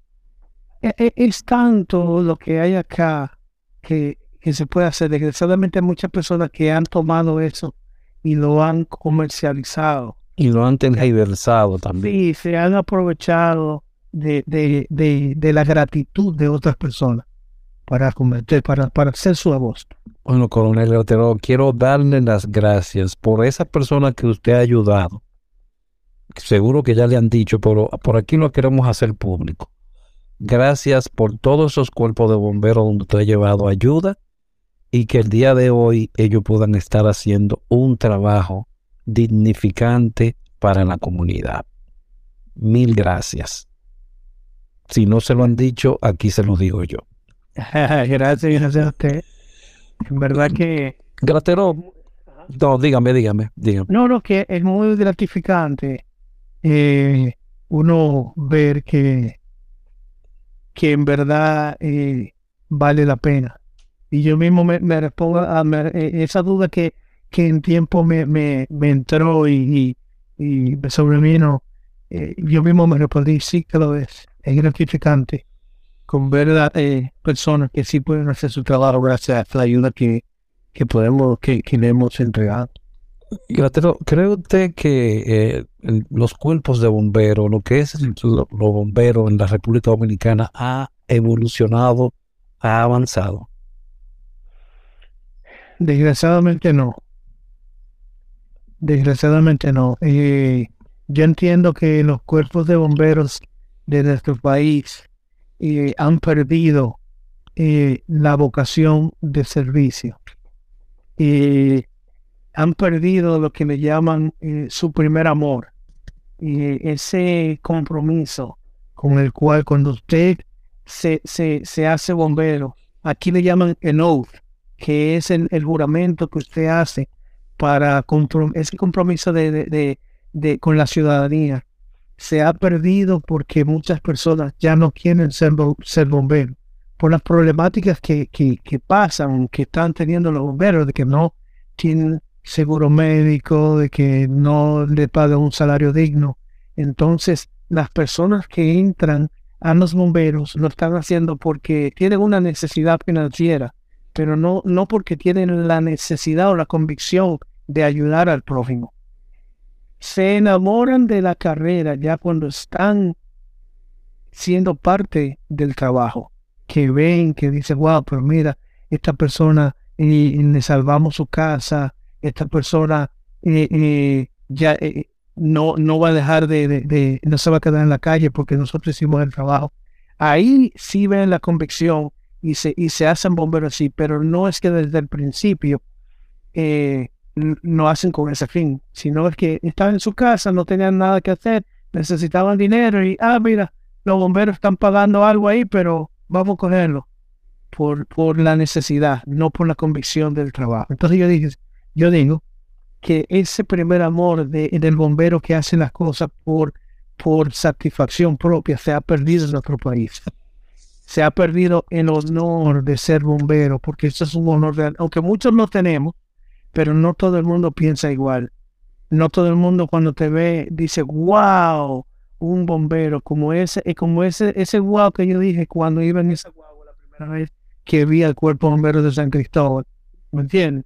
es, tanto lo que hay acá que, que se puede hacer. Desgraciadamente hay muchas personas que han tomado eso y lo han comercializado. Y lo han tergiversado también. Sí, se han aprovechado de, de, la gratitud de otras personas para para, para hacer su voz. Bueno, coronel Gratero, quiero darle las gracias por esa persona que usted ha ayudado. Seguro que ya le han dicho, pero por aquí lo queremos hacer público. Gracias por todos esos cuerpos de bomberos donde usted ha llevado ayuda y que el día de hoy ellos puedan estar haciendo un trabajo dignificante para la comunidad. Mil gracias. Si no se lo han dicho, aquí se lo digo yo. gracias, gracias a usted. En verdad que... Gratero, no, dígame, dígame, dígame. No, no, que es muy gratificante eh, uno ver que, que en verdad eh, vale la pena. Y yo mismo me, respondo a eh, esa duda que, que en tiempo me, me, entró y, y, me sobrevino. yo mismo me respondí, sí que lo es es gratificante con ver a eh, personas que sí pueden hacer su trabajo gracias a la ayuda que, que podemos, que, que le hemos entregado. Gratero, ¿cree usted que eh, los cuerpos de bomberos, lo que es los bomberos en la República Dominicana, ha evolucionado, ha avanzado? Desgraciadamente no. Desgraciadamente no. Eh, yo entiendo que los cuerpos de bomberos de nuestro país eh, han perdido eh, la vocación de servicio. y han perdido lo que le llaman eh, su primer amor. ese compromiso con el cual cuando usted se, se, hace bombero, aquí le llaman el oath, que es el, juramento que usted hace para ese compromiso de, de, con la ciudadanía se ha perdido porque muchas personas ya no quieren ser, ser bomberos por las problemáticas que, que, que, pasan, que están teniendo los bomberos, de que no tienen seguro médico, de que no le pagan un salario digno. Entonces, las personas que entran a los bomberos lo están haciendo porque tienen una necesidad financiera, pero no, no porque tienen la necesidad o la convicción de ayudar al prójimo. Se enamoran de la carrera ya cuando están siendo parte del trabajo, que ven, que dicen, wow, pero mira, esta persona y, le salvamos su casa, esta persona eh, eh, ya eh, no, no va a dejar de, de, no se va a quedar en la calle porque nosotros hicimos el trabajo. Ahí sí ven la convicción y se, y se hacen bomberos así, pero no es que desde el principio no hacen con ese fin, sino es que estaban en su casa, no tenían nada que hacer, necesitaban dinero y, ah, mira, los bomberos están pagando algo ahí, pero vamos a cogerlo por, por la necesidad, no por la convicción del trabajo. Entonces yo dije, yo digo que ese primer amor de, del bombero que hace las cosas por, por satisfacción propia se ha perdido en nuestro país. Se ha perdido el honor de ser bombero, porque eso es un honor real, aunque muchos lo tenemos, pero no todo el mundo piensa igual. No todo el mundo cuando te ve dice, wow, un bombero, como ese, eh, como ese, ese wow que yo dije cuando iba en esa guagua la primera vez que vi al cuerpo bombero de San Cristóbal. ¿Me entiendes?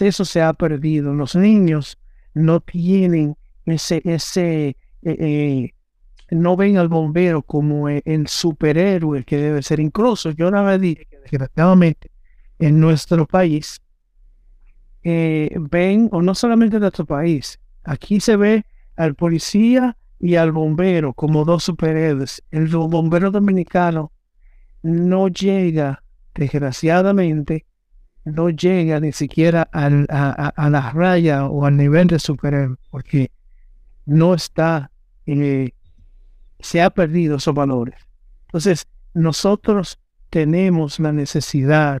Eso se ha perdido. Los niños no tienen ese, ese, eh, eh, no ven al bombero como el superhéroe que debe ser. Incluso yo una vez dije que desgraciadamente en nuestro país eh, ven, o no solamente en nuestro país, aquí se ve al policía y al bombero como dos superhéroes. El bombero dominicano no llega, desgraciadamente, no llega ni siquiera a, la raya o al nivel de superhéroe, porque no está, eh, se ha perdido esos valores. Entonces, nosotros tenemos la necesidad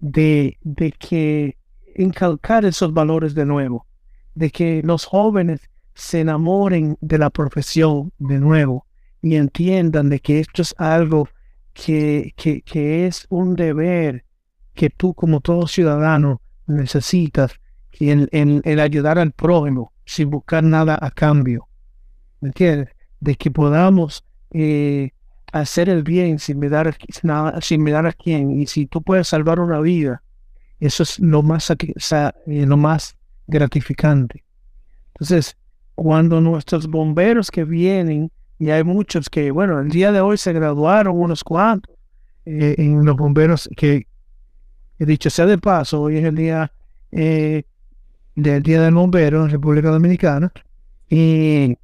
de, de que incalcar esos valores de nuevo, de que los jóvenes se enamoren de la profesión de nuevo y entiendan de que esto es algo que, que, es un deber que tú como todo ciudadano necesitas en, en, ayudar al prójimo sin buscar nada a cambio. ¿Me entiendes? De que podamos eh, hacer el bien sin mirar, sin mirar a quién. Y si tú puedes salvar una vida, eso es lo más, eh, lo más gratificante. Entonces, cuando nuestros bomberos que vienen, y hay muchos que, bueno, el día de hoy se graduaron unos cuantos eh, en los bomberos que, he dicho sea de paso, hoy es el día del Día del Bombero en República Dominicana, y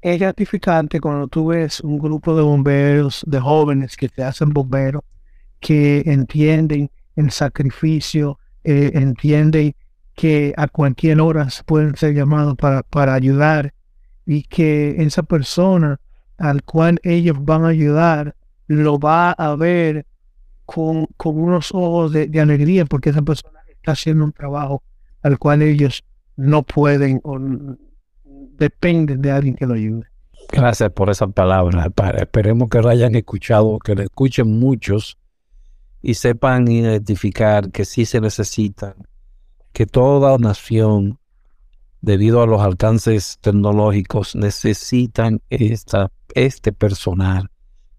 es gratificante cuando tú ves un grupo de bomberos, de jóvenes que te hacen bomberos, que entienden el sacrificio, eh, entienden que a cualquier hora pueden ser llamados para, para ayudar y que esa persona al cual ellos van a ayudar lo va a ver con, con unos ojos de, alegría porque esa persona está haciendo un trabajo al cual ellos no pueden o dependen de alguien que lo ayude. Gracias por esa palabra. Esperemos que lo hayan escuchado, que lo escuchen muchos y sepan identificar que sí se necesitan, que toda nación, debido a los alcances tecnológicos, necesitan esta, este personal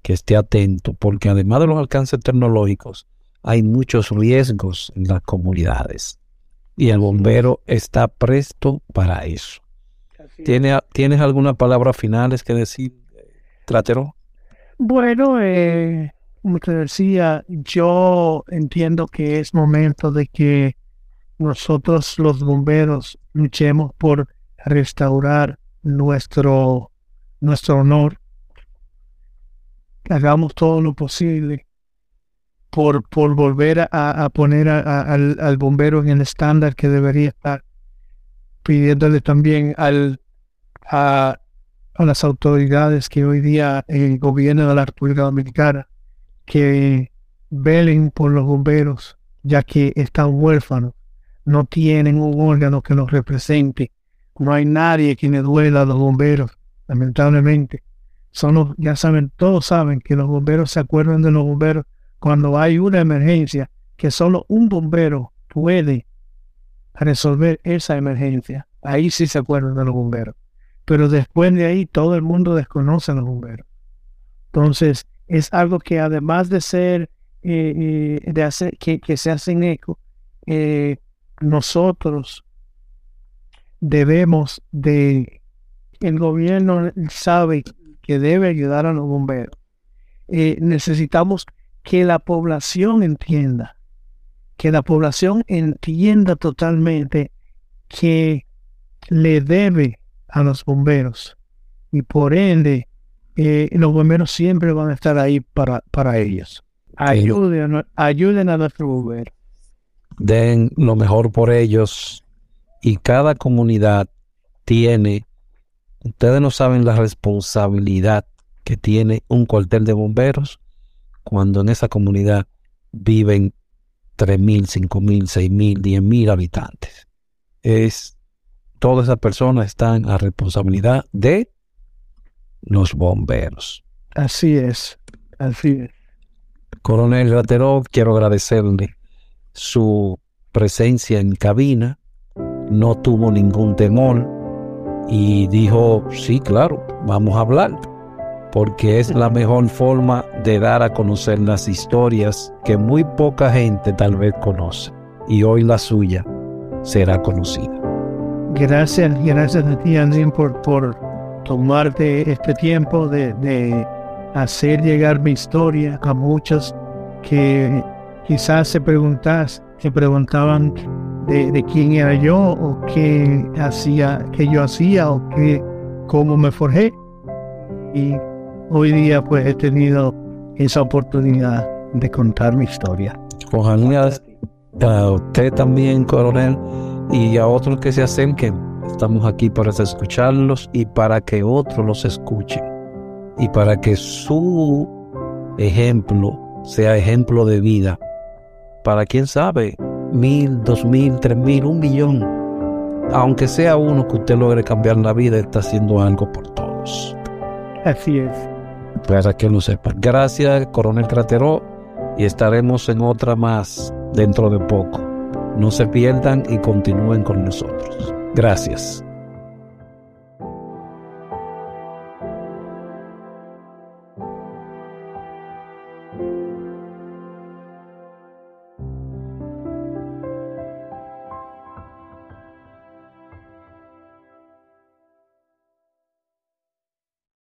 que esté atento, porque además de los alcances tecnológicos, hay muchos riesgos en las comunidades y el bombero está presto para eso. ¿Tiene, ¿Tienes algunas palabras finales que decir, Trátero? Bueno, eh, como te decía, yo entiendo que es momento de que nosotros los bomberos luchemos por restaurar nuestro, nuestro honor. Hagamos todo lo posible por, por volver a, poner al, al, bombero en el estándar que debería estar, pidiéndole también al, a, las autoridades que hoy día el gobierno de la República Dominicana que velen por los bomberos, ya que están huérfanos, no tienen un órgano que los represente, no hay nadie que le duela a los bomberos, lamentablemente. Son ya saben, todos saben que los bomberos se acuerdan de los bomberos cuando hay una emergencia, que solo un bombero puede resolver esa emergencia. Ahí sí se acuerdan de los bomberos. Pero después de ahí todo el mundo desconoce a los bomberos. Entonces, es algo que además de ser, eh, eh, de hacer, que, que, se hacen eco, eh, nosotros debemos de, el gobierno sabe que debe ayudar a los bomberos. necesitamos que la población entienda, que la población entienda totalmente que le debe a los bomberos y por ende eh, los bomberos siempre van a estar ahí para, para ellos. Ayuden, ayuden a nuestros bomberos. Den lo mejor por ellos y cada comunidad tiene, ustedes no saben la responsabilidad que tiene un cuartel de bomberos cuando en esa comunidad viven 3.000, 5.000, 6.000, 10.000 habitantes. Es, todas esas personas están a responsabilidad de los bomberos. Así es, así es. Coronel Raterov, quiero agradecerle su presencia en cabina. No tuvo ningún temor y dijo, sí, claro, vamos a hablar, porque es la mejor forma de dar a conocer las historias que muy poca gente tal vez conoce. Y hoy la suya será conocida. Gracias, gracias a ti, Andrín, por, por tomarte este tiempo de, hacer llegar mi historia a muchos que quizás se preguntas, se preguntaban de, quién era yo o qué hacía, qué yo hacía o qué, cómo me forjé. Y hoy día pues he tenido esa oportunidad de contar mi historia. Ojalá a usted también, coronel, y a otros que se acerquen Estamos aquí para escucharlos y para que otros los escuchen. Y para que su ejemplo sea ejemplo de vida. Para quién sabe, mil, dos mil, tres mil, un millón. Aunque sea uno que usted logre cambiar la vida, está haciendo algo por todos. Así es. Para que lo sepan. Gracias, Coronel Cratero. Y estaremos en otra más dentro de poco. No se pierdan y continúen con nosotros. Gracias.